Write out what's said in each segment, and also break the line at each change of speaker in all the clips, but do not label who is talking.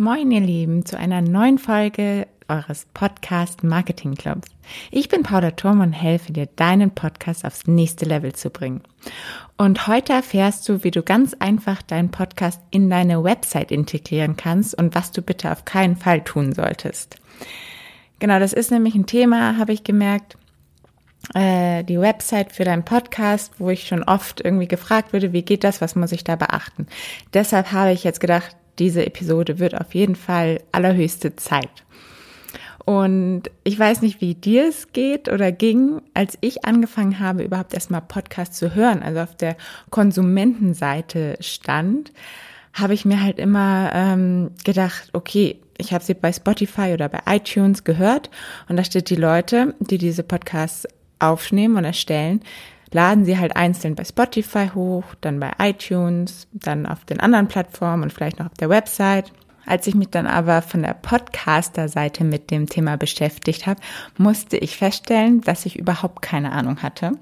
Moin, ihr Lieben, zu einer neuen Folge eures Podcast Marketing Clubs. Ich bin Paula Turm und helfe dir, deinen Podcast aufs nächste Level zu bringen. Und heute erfährst du, wie du ganz einfach deinen Podcast in deine Website integrieren kannst und was du bitte auf keinen Fall tun solltest. Genau, das ist nämlich ein Thema, habe ich gemerkt, äh, die Website für deinen Podcast, wo ich schon oft irgendwie gefragt würde, wie geht das, was muss ich da beachten. Deshalb habe ich jetzt gedacht, diese Episode wird auf jeden Fall allerhöchste Zeit. Und ich weiß nicht, wie dir es geht oder ging, als ich angefangen habe, überhaupt erstmal Podcasts zu hören, also auf der Konsumentenseite stand, habe ich mir halt immer ähm, gedacht, okay, ich habe sie bei Spotify oder bei iTunes gehört und da steht die Leute, die diese Podcasts aufnehmen und erstellen, laden sie halt einzeln bei Spotify hoch, dann bei iTunes, dann auf den anderen Plattformen und vielleicht noch auf der Website. Als ich mich dann aber von der Podcaster-Seite mit dem Thema beschäftigt habe, musste ich feststellen, dass ich überhaupt keine Ahnung hatte.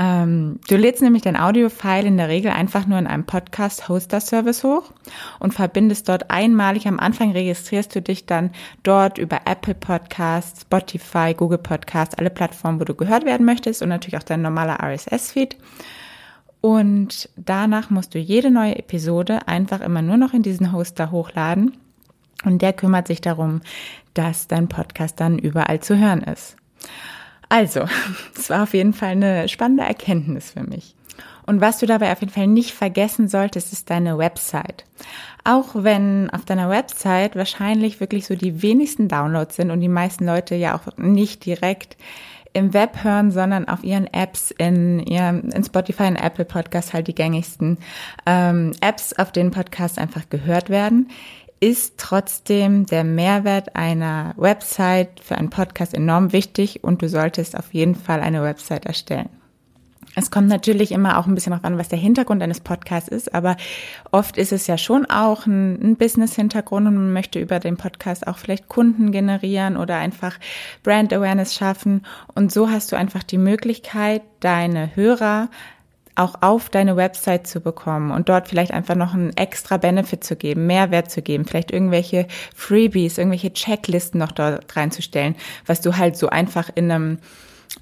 Ähm, du lädst nämlich dein Audio-File in der Regel einfach nur in einem Podcast-Hoster-Service hoch und verbindest dort einmalig. Am Anfang registrierst du dich dann dort über Apple Podcasts, Spotify, Google Podcasts, alle Plattformen, wo du gehört werden möchtest und natürlich auch dein normaler RSS-Feed. Und danach musst du jede neue Episode einfach immer nur noch in diesen Hoster hochladen. Und der kümmert sich darum, dass dein Podcast dann überall zu hören ist. Also, es war auf jeden Fall eine spannende Erkenntnis für mich. Und was du dabei auf jeden Fall nicht vergessen solltest, ist deine Website. Auch wenn auf deiner Website wahrscheinlich wirklich so die wenigsten Downloads sind und die meisten Leute ja auch nicht direkt im Web hören, sondern auf ihren Apps in, ihrem, in Spotify und Apple Podcasts halt die gängigsten ähm, Apps, auf denen Podcasts einfach gehört werden, ist trotzdem der Mehrwert einer Website für einen Podcast enorm wichtig und du solltest auf jeden Fall eine Website erstellen. Es kommt natürlich immer auch ein bisschen darauf an, was der Hintergrund eines Podcasts ist, aber oft ist es ja schon auch ein, ein Business-Hintergrund und man möchte über den Podcast auch vielleicht Kunden generieren oder einfach Brand Awareness schaffen. Und so hast du einfach die Möglichkeit, deine Hörer auch auf deine Website zu bekommen und dort vielleicht einfach noch einen extra Benefit zu geben, Mehrwert zu geben, vielleicht irgendwelche Freebies, irgendwelche Checklisten noch dort reinzustellen, was du halt so einfach in einem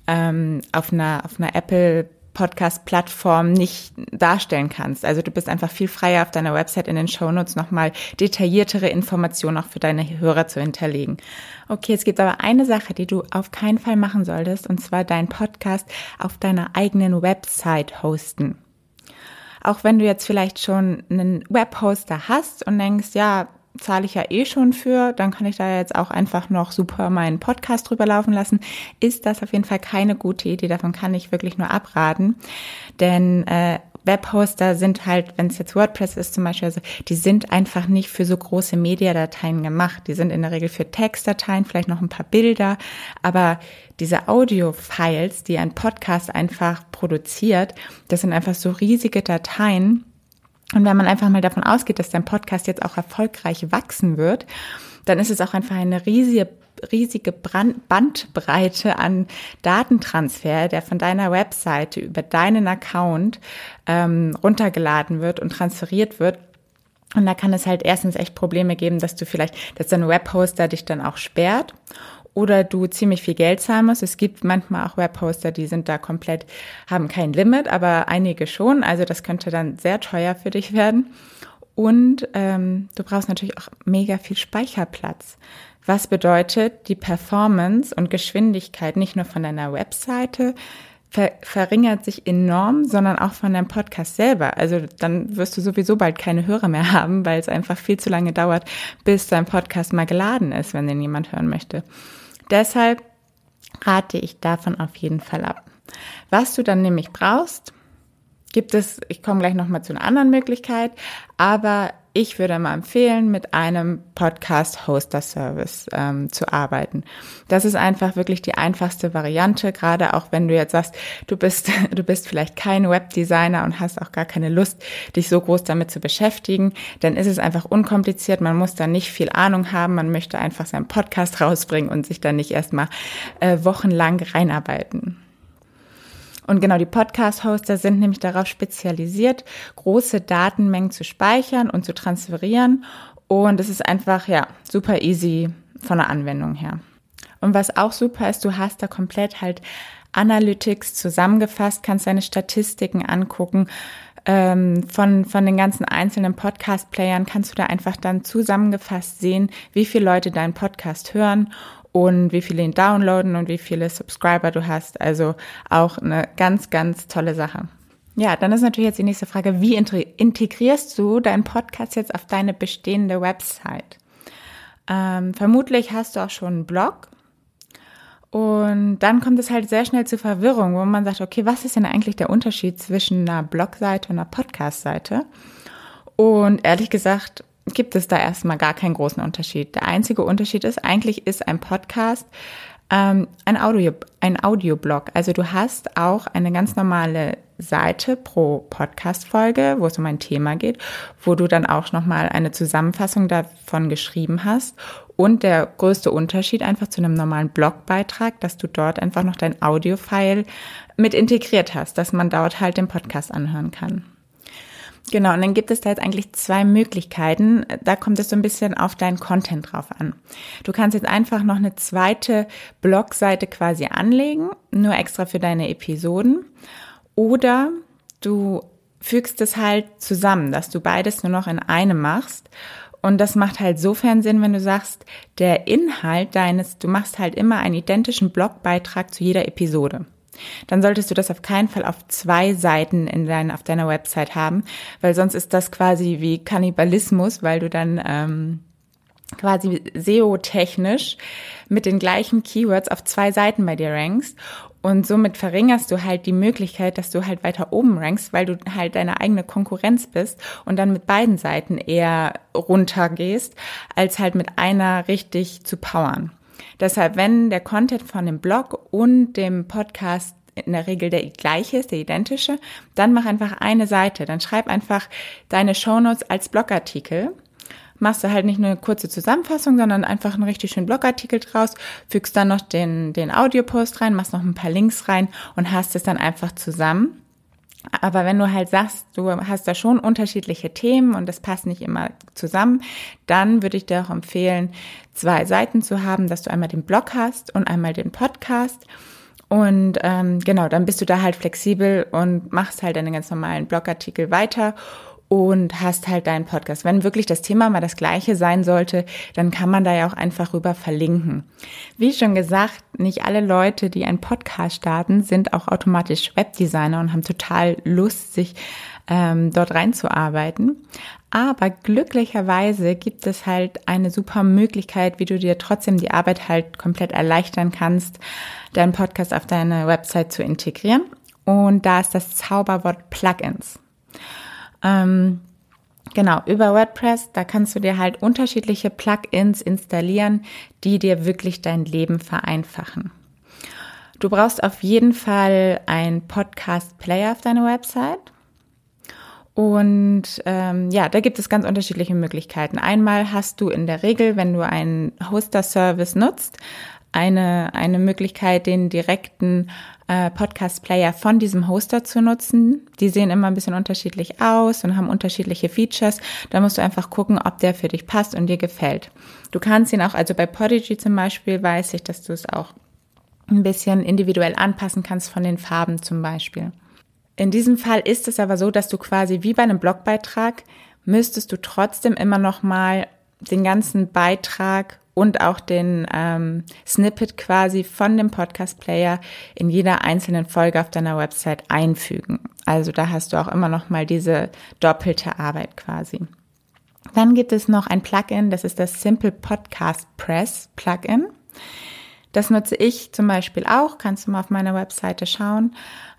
ähm, auf einer auf einer Apple Podcast-Plattform nicht darstellen kannst. Also du bist einfach viel freier auf deiner Website in den Shownotes nochmal detailliertere Informationen auch für deine Hörer zu hinterlegen. Okay, es gibt aber eine Sache, die du auf keinen Fall machen solltest, und zwar deinen Podcast auf deiner eigenen Website hosten. Auch wenn du jetzt vielleicht schon einen Webhoster hast und denkst, ja, zahle ich ja eh schon für, dann kann ich da jetzt auch einfach noch super meinen Podcast drüber laufen lassen, ist das auf jeden Fall keine gute Idee. Davon kann ich wirklich nur abraten. Denn äh, Webhoster sind halt, wenn es jetzt WordPress ist zum Beispiel, also die sind einfach nicht für so große Mediadateien gemacht. Die sind in der Regel für Textdateien, vielleicht noch ein paar Bilder, aber diese Audio-Files, die ein Podcast einfach produziert, das sind einfach so riesige Dateien und wenn man einfach mal davon ausgeht, dass dein Podcast jetzt auch erfolgreich wachsen wird, dann ist es auch einfach eine riesige riesige Bandbreite an Datentransfer, der von deiner Webseite über deinen Account ähm, runtergeladen wird und transferiert wird. Und da kann es halt erstens echt Probleme geben, dass du vielleicht, dass dein Webhoster dich dann auch sperrt oder du ziemlich viel Geld zahlen musst. Es gibt manchmal auch Webhoster, die sind da komplett, haben kein Limit, aber einige schon. Also das könnte dann sehr teuer für dich werden. Und ähm, du brauchst natürlich auch mega viel Speicherplatz. Was bedeutet, die Performance und Geschwindigkeit nicht nur von deiner Webseite ver verringert sich enorm, sondern auch von deinem Podcast selber. Also dann wirst du sowieso bald keine Hörer mehr haben, weil es einfach viel zu lange dauert, bis dein Podcast mal geladen ist, wenn den jemand hören möchte. Deshalb rate ich davon auf jeden Fall ab. Was du dann nämlich brauchst, gibt es, ich komme gleich nochmal zu einer anderen Möglichkeit, aber ich würde mal empfehlen, mit einem Podcast-Hoster-Service ähm, zu arbeiten. Das ist einfach wirklich die einfachste Variante, gerade auch wenn du jetzt sagst, du bist, du bist vielleicht kein Webdesigner und hast auch gar keine Lust, dich so groß damit zu beschäftigen, dann ist es einfach unkompliziert. Man muss da nicht viel Ahnung haben. Man möchte einfach seinen Podcast rausbringen und sich dann nicht erstmal äh, wochenlang reinarbeiten. Und genau, die Podcast-Hoster sind nämlich darauf spezialisiert, große Datenmengen zu speichern und zu transferieren Und es ist einfach, ja, super easy von der Anwendung her. Und was auch super ist, du hast da komplett halt Analytics zusammengefasst, kannst deine Statistiken angucken. Ähm, von, von den ganzen einzelnen Podcast-Playern kannst du da einfach dann zusammengefasst sehen, wie viele Leute deinen Podcast hören und wie viele ihn downloaden und wie viele Subscriber du hast. Also auch eine ganz, ganz tolle Sache. Ja, dann ist natürlich jetzt die nächste Frage, wie integrierst du deinen Podcast jetzt auf deine bestehende Website? Ähm, vermutlich hast du auch schon einen Blog und dann kommt es halt sehr schnell zu Verwirrung, wo man sagt, okay, was ist denn eigentlich der Unterschied zwischen einer Blogseite und einer Podcastseite? Und ehrlich gesagt gibt es da erstmal gar keinen großen Unterschied. Der einzige Unterschied ist, eigentlich ist ein Podcast ähm, ein Audio, ein Audioblog. Also du hast auch eine ganz normale Seite pro Podcast-Folge, wo es um ein Thema geht, wo du dann auch nochmal eine Zusammenfassung davon geschrieben hast und der größte Unterschied einfach zu einem normalen Blogbeitrag, dass du dort einfach noch dein Audio-File mit integriert hast, dass man dort halt den Podcast anhören kann. Genau, und dann gibt es da jetzt eigentlich zwei Möglichkeiten. Da kommt es so ein bisschen auf deinen Content drauf an. Du kannst jetzt einfach noch eine zweite Blogseite quasi anlegen, nur extra für deine Episoden. Oder du fügst es halt zusammen, dass du beides nur noch in einem machst und das macht halt sofern Sinn, wenn du sagst, der Inhalt deines, du machst halt immer einen identischen Blogbeitrag zu jeder Episode. Dann solltest du das auf keinen Fall auf zwei Seiten in dein, auf deiner Website haben, weil sonst ist das quasi wie Kannibalismus, weil du dann ähm, quasi SEO-technisch mit den gleichen Keywords auf zwei Seiten bei dir rankst und somit verringerst du halt die Möglichkeit, dass du halt weiter oben rankst, weil du halt deine eigene Konkurrenz bist und dann mit beiden Seiten eher runtergehst, als halt mit einer richtig zu powern. Deshalb, wenn der Content von dem Blog und dem Podcast in der Regel der gleiche ist, der identische, dann mach einfach eine Seite. Dann schreib einfach deine Shownotes als Blogartikel machst du halt nicht nur eine kurze Zusammenfassung, sondern einfach einen richtig schönen Blogartikel draus, fügst dann noch den, den Audiopost rein, machst noch ein paar Links rein und hast es dann einfach zusammen. Aber wenn du halt sagst, du hast da schon unterschiedliche Themen und das passt nicht immer zusammen, dann würde ich dir auch empfehlen, zwei Seiten zu haben, dass du einmal den Blog hast und einmal den Podcast. Und ähm, genau, dann bist du da halt flexibel und machst halt deine ganz normalen Blogartikel weiter und hast halt deinen Podcast. Wenn wirklich das Thema mal das gleiche sein sollte, dann kann man da ja auch einfach rüber verlinken. Wie schon gesagt, nicht alle Leute, die einen Podcast starten, sind auch automatisch Webdesigner und haben total Lust, sich ähm, dort reinzuarbeiten. Aber glücklicherweise gibt es halt eine super Möglichkeit, wie du dir trotzdem die Arbeit halt komplett erleichtern kannst, deinen Podcast auf deine Website zu integrieren. Und da ist das Zauberwort Plugins. Ähm, genau, über WordPress, da kannst du dir halt unterschiedliche Plugins installieren, die dir wirklich dein Leben vereinfachen. Du brauchst auf jeden Fall einen Podcast-Player auf deiner Website. Und ähm, ja, da gibt es ganz unterschiedliche Möglichkeiten. Einmal hast du in der Regel, wenn du einen Hoster-Service nutzt, eine, eine Möglichkeit, den direkten äh, Podcast-Player von diesem Hoster zu nutzen. Die sehen immer ein bisschen unterschiedlich aus und haben unterschiedliche Features. Da musst du einfach gucken, ob der für dich passt und dir gefällt. Du kannst ihn auch, also bei Podigy zum Beispiel weiß ich, dass du es auch ein bisschen individuell anpassen kannst von den Farben zum Beispiel. In diesem Fall ist es aber so, dass du quasi wie bei einem Blogbeitrag müsstest du trotzdem immer noch mal den ganzen Beitrag und auch den ähm, Snippet quasi von dem Podcast-Player in jeder einzelnen Folge auf deiner Website einfügen. Also da hast du auch immer noch mal diese doppelte Arbeit quasi. Dann gibt es noch ein Plugin, das ist das Simple Podcast Press Plugin. Das nutze ich zum Beispiel auch, kannst du mal auf meiner Webseite schauen.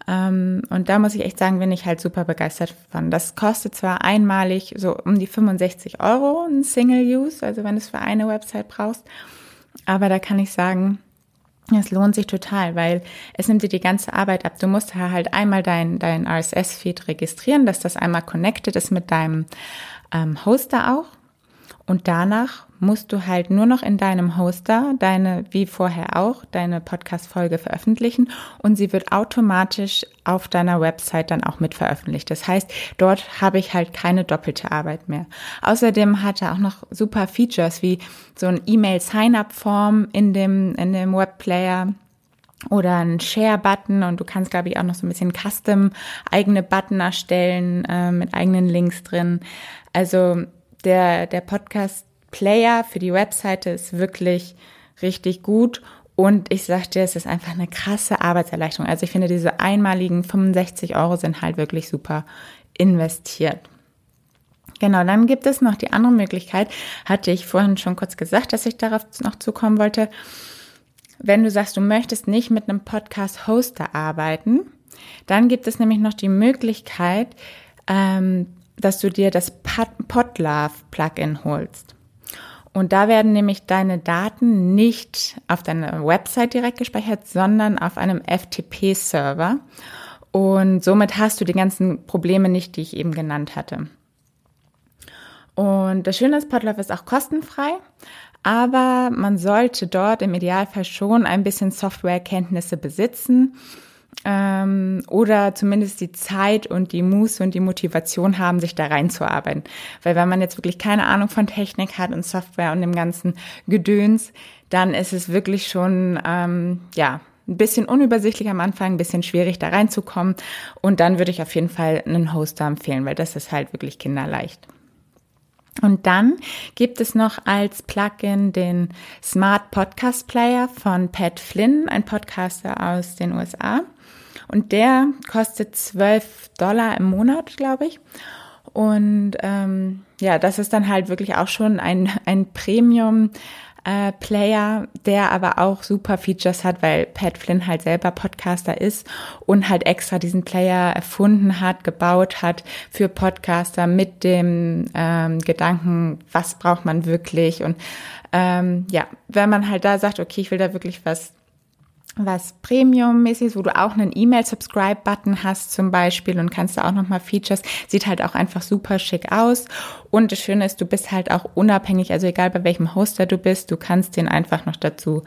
Ähm, und da muss ich echt sagen, bin ich halt super begeistert von. Das kostet zwar einmalig so um die 65 Euro ein Single-Use, also wenn du es für eine Website brauchst, aber da kann ich sagen, es lohnt sich total, weil es nimmt dir die ganze Arbeit ab. Du musst halt einmal dein, dein RSS-Feed registrieren, dass das einmal connected ist mit deinem ähm, Hoster auch. Und danach musst du halt nur noch in deinem Hoster deine, wie vorher auch, deine Podcast-Folge veröffentlichen und sie wird automatisch auf deiner Website dann auch mit veröffentlicht. Das heißt, dort habe ich halt keine doppelte Arbeit mehr. Außerdem hat er auch noch super Features wie so ein E-Mail-Sign-up-Form in dem, in dem Webplayer oder ein Share-Button und du kannst, glaube ich, auch noch so ein bisschen Custom eigene Button erstellen äh, mit eigenen Links drin. Also der, der Podcast-Player für die Webseite ist wirklich richtig gut und ich sag dir, es ist einfach eine krasse Arbeitserleichterung. Also ich finde, diese einmaligen 65 Euro sind halt wirklich super investiert. Genau, dann gibt es noch die andere Möglichkeit, hatte ich vorhin schon kurz gesagt, dass ich darauf noch zukommen wollte. Wenn du sagst, du möchtest nicht mit einem Podcast-Hoster arbeiten, dann gibt es nämlich noch die Möglichkeit, ähm, dass du dir das Podlove-Plugin holst. Und da werden nämlich deine Daten nicht auf deiner Website direkt gespeichert, sondern auf einem FTP-Server. Und somit hast du die ganzen Probleme nicht, die ich eben genannt hatte. Und das Schöne ist, Podlove ist auch kostenfrei aber man sollte dort im Idealfall schon ein bisschen Softwarekenntnisse besitzen ähm, oder zumindest die Zeit und die Muße und die Motivation haben, sich da reinzuarbeiten. Weil wenn man jetzt wirklich keine Ahnung von Technik hat und Software und dem ganzen Gedöns, dann ist es wirklich schon, ähm, ja, ein bisschen unübersichtlich am Anfang, ein bisschen schwierig da reinzukommen. Und dann würde ich auf jeden Fall einen Hoster empfehlen, weil das ist halt wirklich kinderleicht. Und dann gibt es noch als Plugin den Smart Podcast Player von Pat Flynn, ein Podcaster aus den USA. Und der kostet 12 Dollar im Monat, glaube ich. Und ähm, ja, das ist dann halt wirklich auch schon ein, ein Premium äh, Player, der aber auch super Features hat, weil Pat Flynn halt selber Podcaster ist und halt extra diesen Player erfunden hat, gebaut hat für Podcaster mit dem ähm, Gedanken, was braucht man wirklich? Und ähm, ja, wenn man halt da sagt, okay, ich will da wirklich was was Premium-mäßig ist, wo du auch einen E-Mail-Subscribe-Button hast zum Beispiel und kannst da auch nochmal Features. Sieht halt auch einfach super schick aus. Und das Schöne ist, du bist halt auch unabhängig, also egal bei welchem Hoster du bist, du kannst den einfach noch dazu,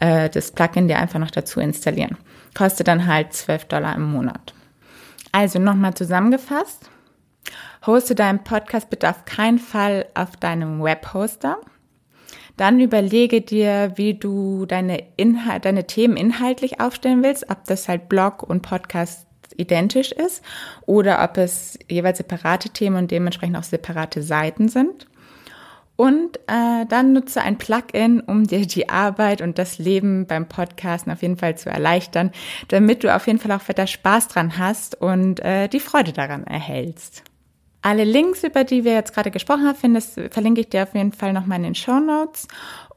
äh, das Plugin dir einfach noch dazu installieren. Kostet dann halt 12 Dollar im Monat. Also nochmal zusammengefasst. Hoste deinen Podcast bitte auf keinen Fall auf deinem Webhoster. Dann überlege dir, wie du deine, Inhalt, deine Themen inhaltlich aufstellen willst, ob das halt Blog und Podcast identisch ist oder ob es jeweils separate Themen und dementsprechend auch separate Seiten sind. Und äh, dann nutze ein Plugin, um dir die Arbeit und das Leben beim Podcasten auf jeden Fall zu erleichtern, damit du auf jeden Fall auch weiter Spaß dran hast und äh, die Freude daran erhältst. Alle Links, über die wir jetzt gerade gesprochen haben, findest, verlinke ich dir auf jeden Fall nochmal in den Show Notes.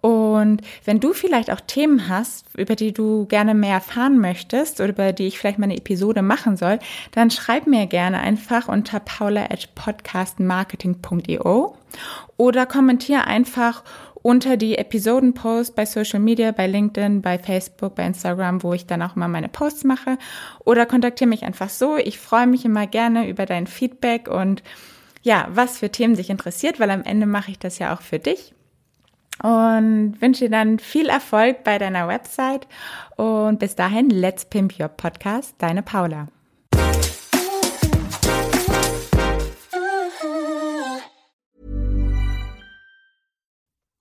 Und wenn du vielleicht auch Themen hast, über die du gerne mehr erfahren möchtest oder über die ich vielleicht mal eine Episode machen soll, dann schreib mir gerne einfach unter paula oder kommentiere einfach unter die Episodenpost bei Social Media, bei LinkedIn, bei Facebook, bei Instagram, wo ich dann auch immer meine Posts mache. Oder kontaktiere mich einfach so. Ich freue mich immer gerne über dein Feedback und ja, was für Themen dich interessiert, weil am Ende mache ich das ja auch für dich. Und wünsche dir dann viel Erfolg bei deiner Website. Und bis dahin, let's pimp your podcast. Deine Paula.